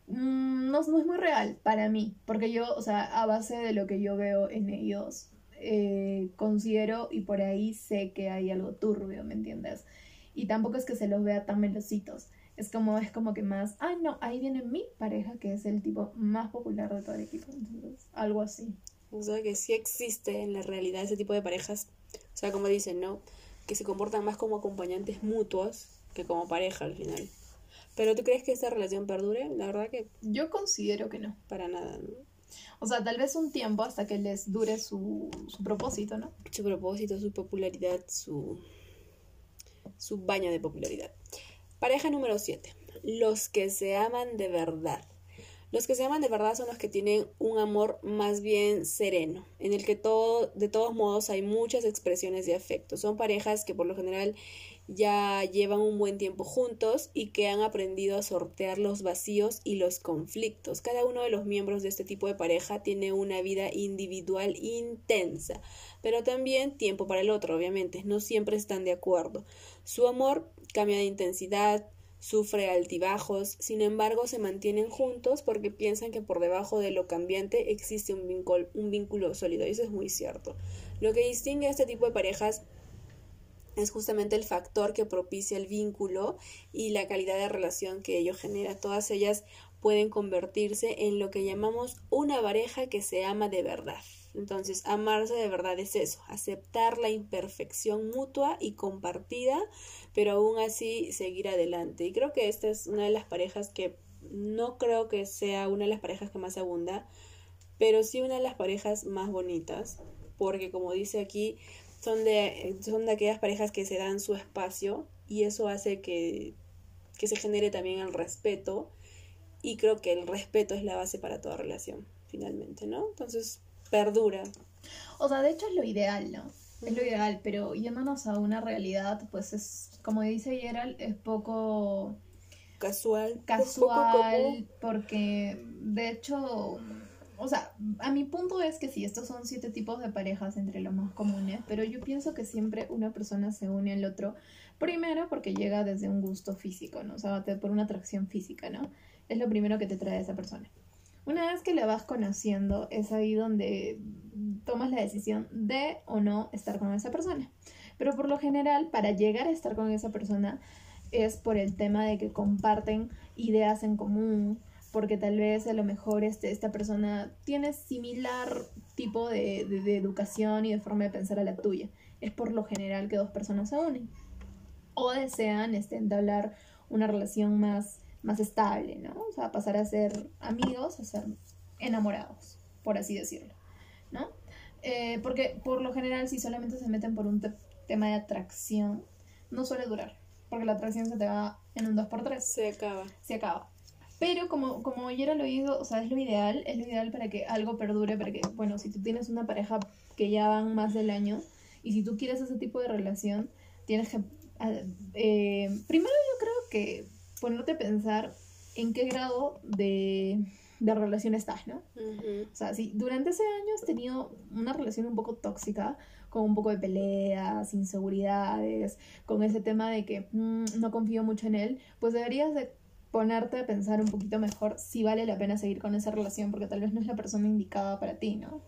Mm, No, no es muy real para mí, porque yo, o sea, a base de lo que yo veo en ellos, eh, considero y por ahí sé que hay algo turbio, ¿me entiendes? Y tampoco es que se los vea tan melositos. Es como, es como que más, ay no, ahí viene mi pareja, que es el tipo más popular de todo el equipo. Algo así. O sea, que sí existe en la realidad ese tipo de parejas. O sea, como dicen, ¿no? Que se comportan más como acompañantes mutuos que como pareja al final. Pero ¿tú crees que esta relación perdure? La verdad que Yo considero que no. para nada, ¿no? O sea, tal vez un tiempo hasta que les dure su, su propósito, ¿no? Su propósito, su popularidad, su, su baño de popularidad. Pareja número 7. Los que se aman de verdad. Los que se aman de verdad son los que tienen un amor más bien sereno, en el que todo, de todos modos hay muchas expresiones de afecto. Son parejas que por lo general ya llevan un buen tiempo juntos y que han aprendido a sortear los vacíos y los conflictos. Cada uno de los miembros de este tipo de pareja tiene una vida individual intensa, pero también tiempo para el otro, obviamente. No siempre están de acuerdo. Su amor cambia de intensidad, sufre altibajos, sin embargo se mantienen juntos porque piensan que por debajo de lo cambiante existe un vínculo, un vínculo sólido y eso es muy cierto. Lo que distingue a este tipo de parejas es justamente el factor que propicia el vínculo y la calidad de relación que ello genera. Todas ellas pueden convertirse en lo que llamamos una pareja que se ama de verdad. Entonces, amarse de verdad es eso, aceptar la imperfección mutua y compartida, pero aún así seguir adelante. Y creo que esta es una de las parejas que no creo que sea una de las parejas que más abunda, pero sí una de las parejas más bonitas, porque como dice aquí, son de, son de aquellas parejas que se dan su espacio y eso hace que, que se genere también el respeto y creo que el respeto es la base para toda relación, finalmente, ¿no? Entonces, perdura. O sea, de hecho es lo ideal, ¿no? Es lo ideal, pero yéndonos a una realidad, pues es, como dice Gerald, es poco Casual. casual, porque de hecho, o sea, a mi punto es que sí, estos son siete tipos de parejas entre los más comunes, pero yo pienso que siempre una persona se une al otro, primero porque llega desde un gusto físico, ¿no? O sea, por una atracción física, ¿no? Es lo primero que te trae esa persona. Una vez que la vas conociendo, es ahí donde tomas la decisión de o no estar con esa persona. Pero por lo general, para llegar a estar con esa persona, es por el tema de que comparten ideas en común, porque tal vez a lo mejor este, esta persona tiene similar tipo de, de- de educación y de forma de pensar a la tuya. Es por lo general que dos personas se unen. O desean este, entablar una relación más, más estable, ¿no? O sea, pasar a ser amigos, a ser enamorados, por así decirlo, ¿no? Eh, porque por lo general si solamente se meten por un te- tema de atracción, no suele durar, porque la atracción se te va en un 2x3 Se acaba. se acaba. Pero como, como ya era lo oído, o sea, es lo ideal, es lo ideal para que algo perdure, para que, bueno, si tú tienes una pareja que ya van más del año, y si tú quieres ese tipo de relación, tienes que, eh, primero yo creo que ponerte a pensar en qué grado de, de relación estás, ¿no? Ujú. O sea, si durante ese año has tenido una relación un poco tóxica, con un poco de peleas, inseguridades, con ese tema de que "Mm, no confío mucho en él, pues deberías de ponerte a pensar un poquito mejor si vale la pena seguir con esa relación, porque tal vez no es la persona indicada para ti, ¿no?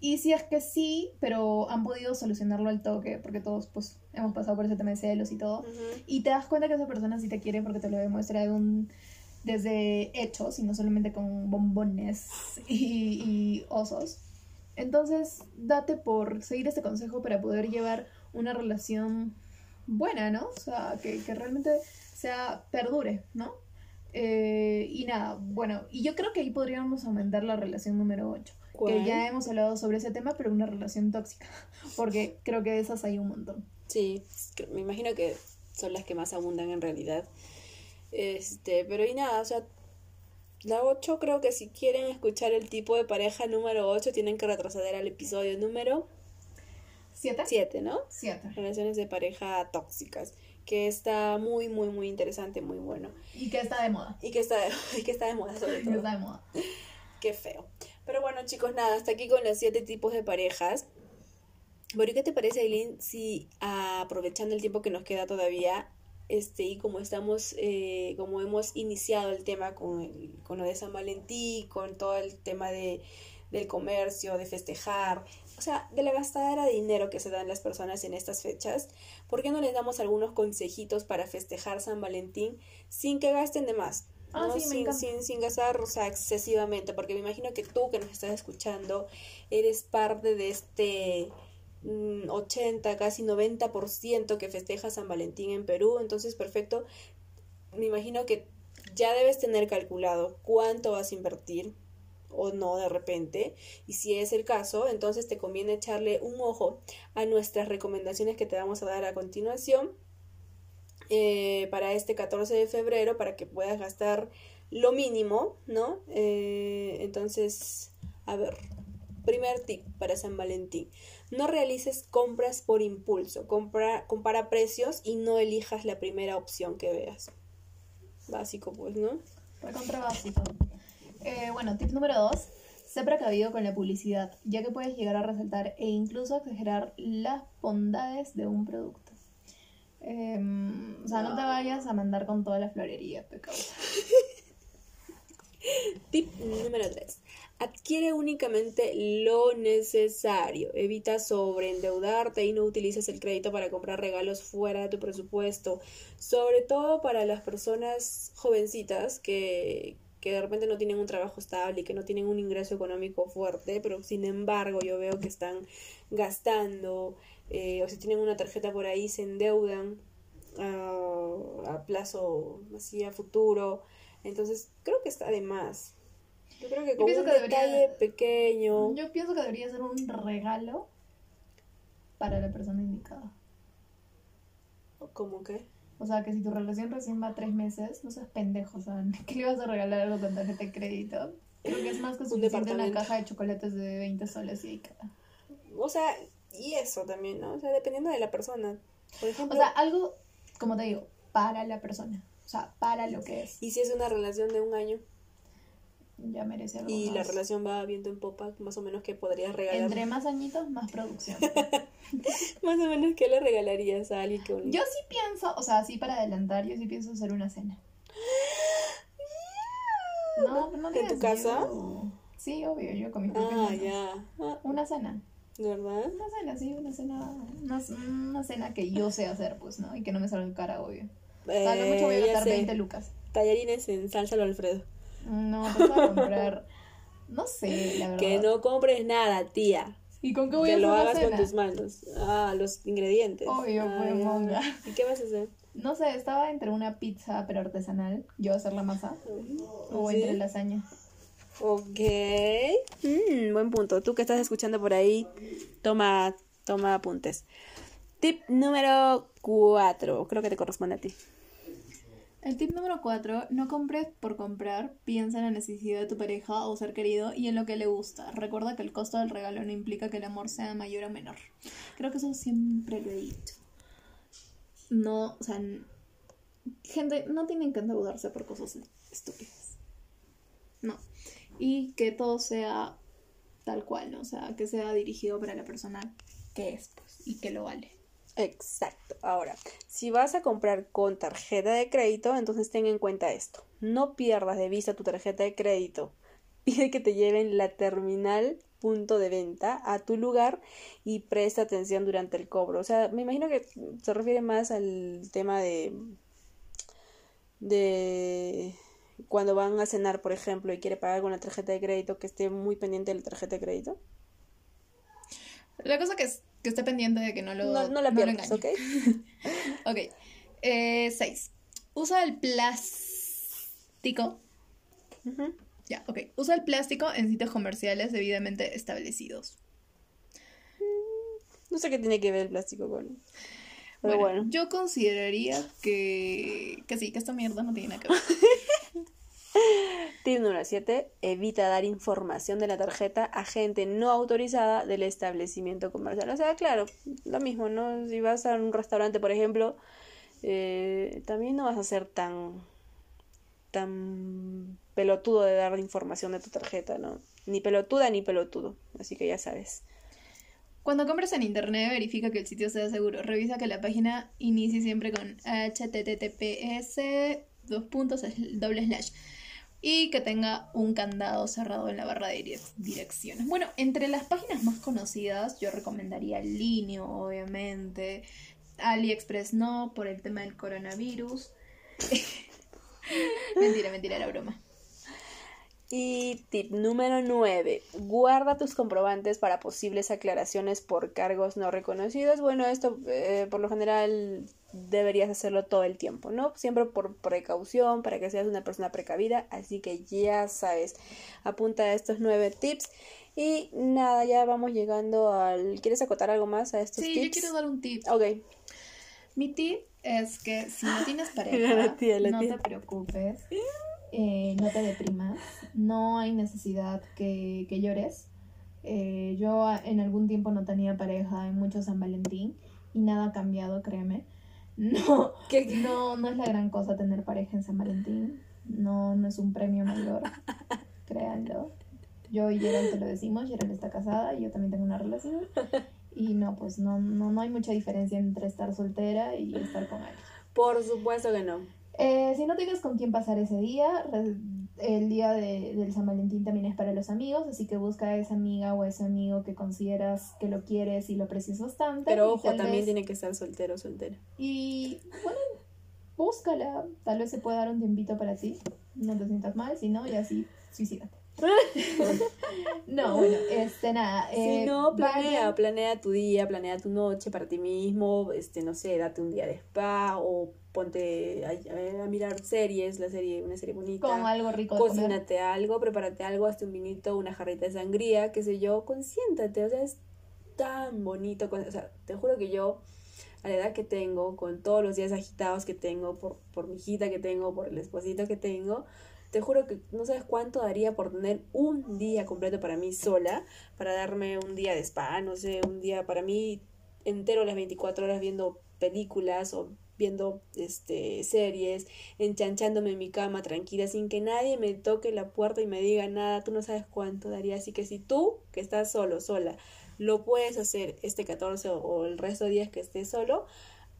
Y si es que sí, pero han podido solucionarlo al toque, porque todos pues hemos pasado por ese tema de celos y todo, Ujú. y te das cuenta que esa persona sí te quiere porque te lo demuestra de un desde hechos y no solamente con bombones y, y osos. Entonces, date por seguir este consejo para poder llevar una relación buena, ¿no? O sea, que, que realmente sea perdure, ¿no? Eh, y nada, bueno, y yo creo que ahí podríamos aumentar la relación número 8. Que ya hemos hablado sobre ese tema, pero una relación tóxica. Porque creo que de esas hay un montón. Sí, me imagino que son las que más abundan en realidad. Este, pero y nada, o sea, la 8 creo que si quieren escuchar el tipo de pareja número 8 tienen que retroceder al episodio número ¿Siete? 7, ¿no? Siete. Relaciones de pareja tóxicas, que está muy, muy, muy interesante, muy bueno. Y que está de moda. Y que está, y que está de moda sobre Que todo. está de moda. Qué feo. Pero bueno, chicos, nada, hasta aquí con los siete tipos de parejas. ¿y qué te parece, Aileen, si ah, aprovechando el tiempo que nos queda todavía, este, y como estamos, eh, como hemos iniciado el tema con, el- con lo de San Valentín, con todo el tema de, del comercio, de festejar, o sea, de la gastadera de dinero que se dan las personas en estas fechas, ¿por qué no les damos algunos consejitos para festejar San Valentín sin que gasten de más? Ah, ¿no? sí, sin, sin, sin gastar o sea, excesivamente, porque me imagino que tú que nos estás escuchando eres parte de este mm, 80, casi 90% que festeja San Valentín en Perú, entonces perfecto, me imagino que ya debes tener calculado cuánto vas a invertir o no de repente, y si es el caso, entonces te conviene echarle un ojo a nuestras recomendaciones que te vamos a dar a continuación eh, para este 14 de febrero para que puedas gastar lo mínimo, ¿no? Eh, entonces, a ver, primer tip para San Valentín. No realices compras por impulso, compra, compara precios y no elijas la primera opción que veas. Básico, pues, ¿no? Recontra básico. Eh, bueno, tip número dos. Sé precavido con la publicidad, ya que puedes llegar a resaltar e incluso exagerar las bondades de un producto. Em, o sea, no te vayas a mandar con toda la florería, pecado. Tip número 3. Adquiere únicamente lo necesario. Evita sobreendeudarte y no utilices el crédito para comprar regalos fuera de tu presupuesto. Sobre todo para las personas jovencitas que, que de repente no tienen un trabajo estable y que no tienen un ingreso económico fuerte, pero sin embargo yo veo que están gastando eh, o si tienen una tarjeta por ahí se endeudan ah, a plazo así a futuro. Entonces creo que está de más. Yo creo que con pienso un que debería- detalle pequeño. Yo pienso que debería ser un regalo para la persona indicada. ¿Cómo que? O sea, que si tu relación recién va tres meses, no seas pendejo, o sea, ¿qué le vas a regalar algo con tarjeta de crédito? Creo que es más que Un suficiente una caja de chocolates de 20 soles y queda. O sea, y eso también, ¿no? O sea, dependiendo de la persona. Por O ejemplo, sea, algo, como te digo, para la persona. O sea, para lo que es. y si es una relación de un año Ya merece algo y la relación va viento en popa, más o menos que podrías regalar. Entre más añitos, más producción. Más o menos, ¿qué le regalarías a alguien que yo sí pienso, o sea, así para adelantar, yo sí pienso hacer una cena. No, no ¿En tu casa? Sí, obvio, yo con mis Ah, ya. Ah, Una cena. ¿De verdad? Una cena, sí, una cena. Una, una cena que yo sé hacer, pues, ¿no? Y que no me salga cara, obvio. O sea, no mucho voy a Eh, gastar sé. 20 lucas. Tallarines en salsa al Alfredo. No, te voy a comprar. No sé, la verdad. Que no compres nada, tía. ¿Y con qué voy Que a hacer lo la hagas cena? con tus manos. Ah, los ingredientes. Obvio, pues, monga. ¿Y qué vas a hacer? No sé, estaba entre una pizza pero artesanal, yo hacer la masa, o ¿Sí? entre lasaña. Ok. Mm, buen punto. Tú que estás escuchando por ahí, toma, toma apuntes. Tip número 4. Creo que te corresponde a ti. El tip número 4, no compres por comprar, piensa en la necesidad de tu pareja o ser querido y en lo que le gusta. Recuerda que el costo del regalo no implica que el amor sea mayor o menor. Creo que eso siempre lo he dicho. No, o sea, gente, no tienen que endeudarse por cosas estúpidas. No. Y que todo sea tal cual, ¿no? O sea, que sea dirigido para la persona que es, pues, y que lo vale. Exacto. Ahora, si vas a comprar con tarjeta de crédito, entonces ten en cuenta esto. No pierdas de vista tu tarjeta de crédito. Pide que te lleven la terminal punto de venta a tu lugar y presta atención durante el cobro. O sea, me imagino que se refiere más al tema de de cuando van a cenar, por ejemplo, y quiere pagar con la tarjeta de crédito, que esté muy pendiente de la tarjeta de crédito. La cosa que es que esté pendiente de que no lo No, no la lo pierdas, engañe. ¿ok? Ok. Eh, seis. Usa el plástico. Ya, ok. Usa el plástico en sitios comerciales debidamente establecidos. No sé qué tiene que ver el plástico con... Pero bueno. Yo consideraría que, que sí, que esta mierda no tiene nada que ver. Tip número 7. Evita dar información de la tarjeta a gente no autorizada del establecimiento comercial. O sea, claro, lo mismo, ¿no? Si vas a un restaurante, por ejemplo, eh, también no vas a ser tan, tan pelotudo de dar información de tu tarjeta, ¿no? Ni pelotuda ni pelotudo. Así que ya sabes. Cuando compres en internet, verifica que el sitio sea seguro. Revisa que la página inicie siempre con https dos puntos doble slash y que tenga un candado cerrado en la barra de direc- direcciones. Bueno, entre las páginas más conocidas, yo recomendaría Linio, obviamente. AliExpress no, por el tema del coronavirus. mentira, mentira, la broma. Y tip número 9. Guarda tus comprobantes para posibles aclaraciones por cargos no reconocidos. Bueno, esto eh, por lo general deberías hacerlo todo el tiempo, ¿no? Siempre por precaución, para que seas una persona precavida. Así que ya sabes, apunta a estos 9 tips. Y nada, ya vamos llegando al... ¿Quieres acotar algo más a estos Sí, yo tips? quiero dar un tip. Ok. Mi tip es que si no tienes La pareja, tía, la no tía. te preocupes, eh, no te deprimas, no hay necesidad que, que llores. Eh, yo en algún tiempo no tenía pareja en mucho San Valentín y nada ha cambiado, créeme. No, ¿Qué- no, no es la gran cosa tener pareja en San Valentín. No, no es un premio mayor, créanlo. Yo y Gerald te lo decimos, Gerald está casada y yo también tengo una relación. Y no, pues no, no, no hay mucha diferencia entre estar soltera y estar con alguien. Por supuesto que no. Eh, si no tienes con quién pasar ese día, el día de- del San Valentín también es para los amigos, así que busca a esa amiga o a ese amigo que consideras que lo quieres y lo aprecias bastante. Pero y ojo, también vez- tiene que estar soltero o soltera. Y bueno, búscala, tal vez se pueda dar un tiempito para ti, no te sientas mal, si no, ya sí, suicídate. no, bueno, este nada. Si eh, no, planea, vayan- planea tu día, planea tu noche para ti mismo, este, no sé, date un día de spa o ponte a, a mirar series, la serie, una serie bonita. con algo rico. Cocínate algo, prepárate algo, hazte un vinito, una jarrita de sangría, qué sé yo, consiéntate, o sea, es tan bonito, o sea, te juro que yo, a la edad que tengo, con todos los días agitados que tengo, por, por mi hijita que tengo, por el esposito que tengo, te juro que no sabes cuánto daría por tener un día completo para mí sola, para darme un día de spa, no sé, un día para mí entero las 24 horas viendo películas o viendo este series, enchanchándome en mi cama tranquila sin que nadie me toque la puerta y me diga nada, tú no sabes cuánto daría, así que si tú que estás solo, sola, lo puedes hacer este 14 o, el resto de días que estés solo,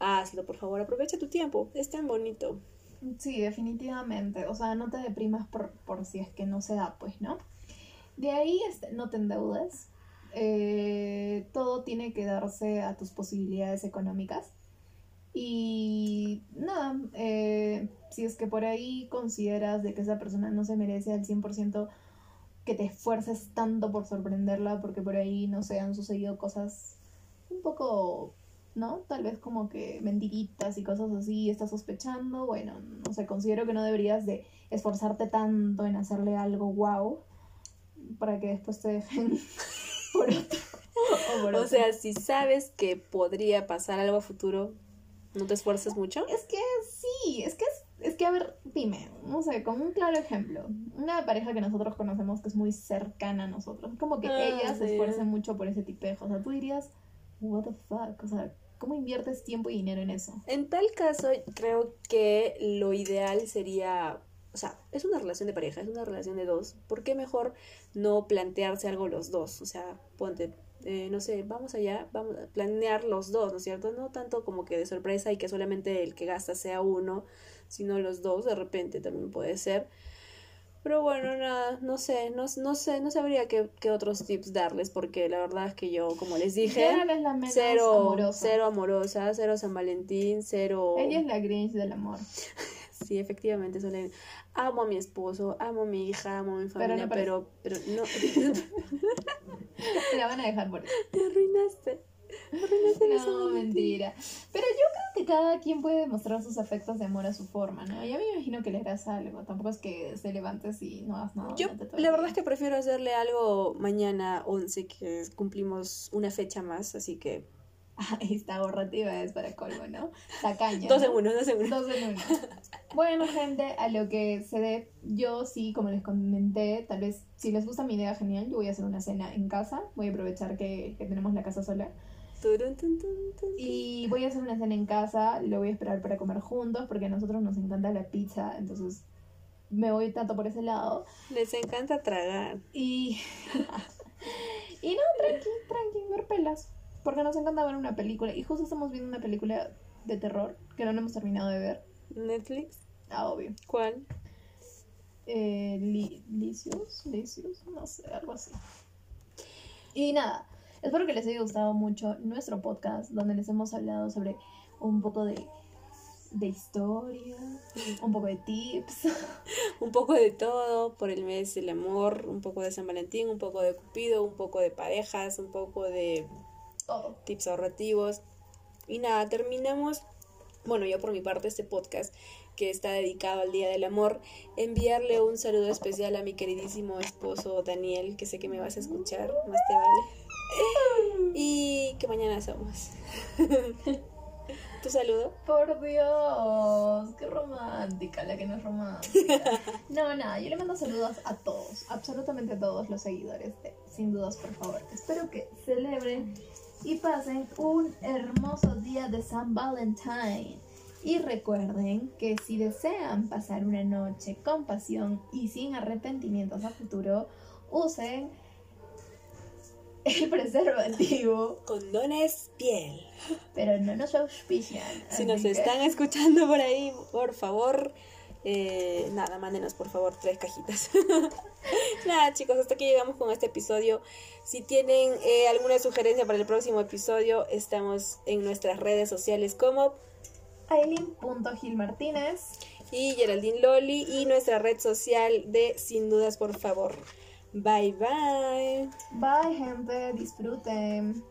hazlo, por favor, aprovecha tu tiempo, es tan bonito. Sí, definitivamente. O sea, no te deprimas por, por si es que no se da, pues, ¿no? De ahí este, no te endeudes. Eh, todo tiene que darse a tus posibilidades económicas. Y nada, eh, si es que por ahí consideras de que esa persona no se merece al 100% que te esfuerces tanto por sorprenderla, porque por ahí, no sé, han sucedido cosas un poco ¿no? Tal vez como que mentiritas y cosas así, estás sospechando, bueno, no sé, considero que no deberías de esforzarte tanto en hacerle algo wow para que después te dejen por otro. O, por O otro. sea, si sabes que podría pasar algo a futuro, ¿no te esfuerzas mucho? es que sí, es que es, es que a ver, dime, no sé, como un claro ejemplo, una pareja que nosotros conocemos que es muy cercana a nosotros, como que Ah, ella se sí. esfuerza mucho por ese tipejo, o sea, tú dirías, what the fuck, o sea, ¿cómo inviertes tiempo y dinero en eso? En tal caso, creo que lo ideal sería, o sea, es una relación de pareja, es una relación de dos. ¿Por qué mejor no plantearse algo los dos? O sea, ponte, eh, no sé, vamos allá, vamos a planear los dos, ¿no es cierto? No tanto como que de sorpresa y que solamente el que gasta sea uno, sino los dos, de repente también puede ser. Pero bueno, nada, no sé, no, no sé, no sabría qué, qué otros tips darles, porque la verdad es que yo, como les dije, la menos cero amorosa. cero amorosa, cero San Valentín, cero... Ella es la Grinch del amor. Sí, efectivamente, Solen. Amo a mi esposo, amo a mi hija, amo a mi Pero familia, no pero, pero, no. La van a dejar por eso. Me arruinaste. Me arruinaste No, mentira. Pero yo creo que cada quien puede demostrar sus afectos de amor a su forma, ¿no? Ya me imagino que le harás algo. Tampoco es que se levantes y no hagas nada. Yo, la verdad es que prefiero hacerle algo mañana 11, que cumplimos una fecha más, así que. Ah, esta ahorrativa es para colmo, ¿no? Tacaña. Dos en uno, dos en uno. Dos en uno. Bueno, gente, a lo que se dé, yo sí, como les comenté, tal vez si les gusta mi idea, genial, yo voy a hacer una cena en casa, voy a aprovechar que, que tenemos la casa sola y voy a hacer una cena en casa, lo voy a esperar para comer juntos porque a nosotros nos encanta la pizza, entonces me voy tanto por ese lado. Les encanta tragar. Y, y no, tranqui, tranqui, ver pelas, porque nos encanta ver una película y justo estamos viendo una película de terror que no hemos terminado de ver, Netflix, ah, obvio. ¿cuál? eh, li- licios, licios, no sé, algo así. Y nada, espero que les haya gustado mucho nuestro podcast donde les hemos hablado sobre un poco de, de historia, un poco de tips. Un poco de todo por el mes del amor, un poco de San Valentín, un poco de Cupido, un poco de parejas, un poco de Todo. tips ahorrativos. Y nada, terminamos, bueno, yo por mi parte, este podcast que está dedicado al Día del Amor, enviarle un saludo especial a mi queridísimo esposo Daniel, que sé que me vas a escuchar, más te vale. Y que mañana somos. ¿Tu saludo? Por Dios, qué romántica la que no es romántica. No, nada, yo le mando saludos a todos, absolutamente a todos los seguidores de Sin Dudas, por favor. Espero que celebren y pasen un hermoso día de San Valentín. Y recuerden que si desean pasar una noche con pasión y sin arrepentimientos a futuro, usen el preservativo, Condones piel. pero no nos auspician. Si nos que- están escuchando por ahí, por favor, eh, nada, mándenos por favor tres cajitas. nada, chicos, hasta aquí llegamos con este episodio. Si tienen eh, alguna sugerencia para el próximo episodio, estamos en nuestras redes sociales como Aileen.gilmartínez. y Geraldine Loli y nuestra red social de Sin Dudas, por favor. Bye bye. Bye, gente. Disfruten.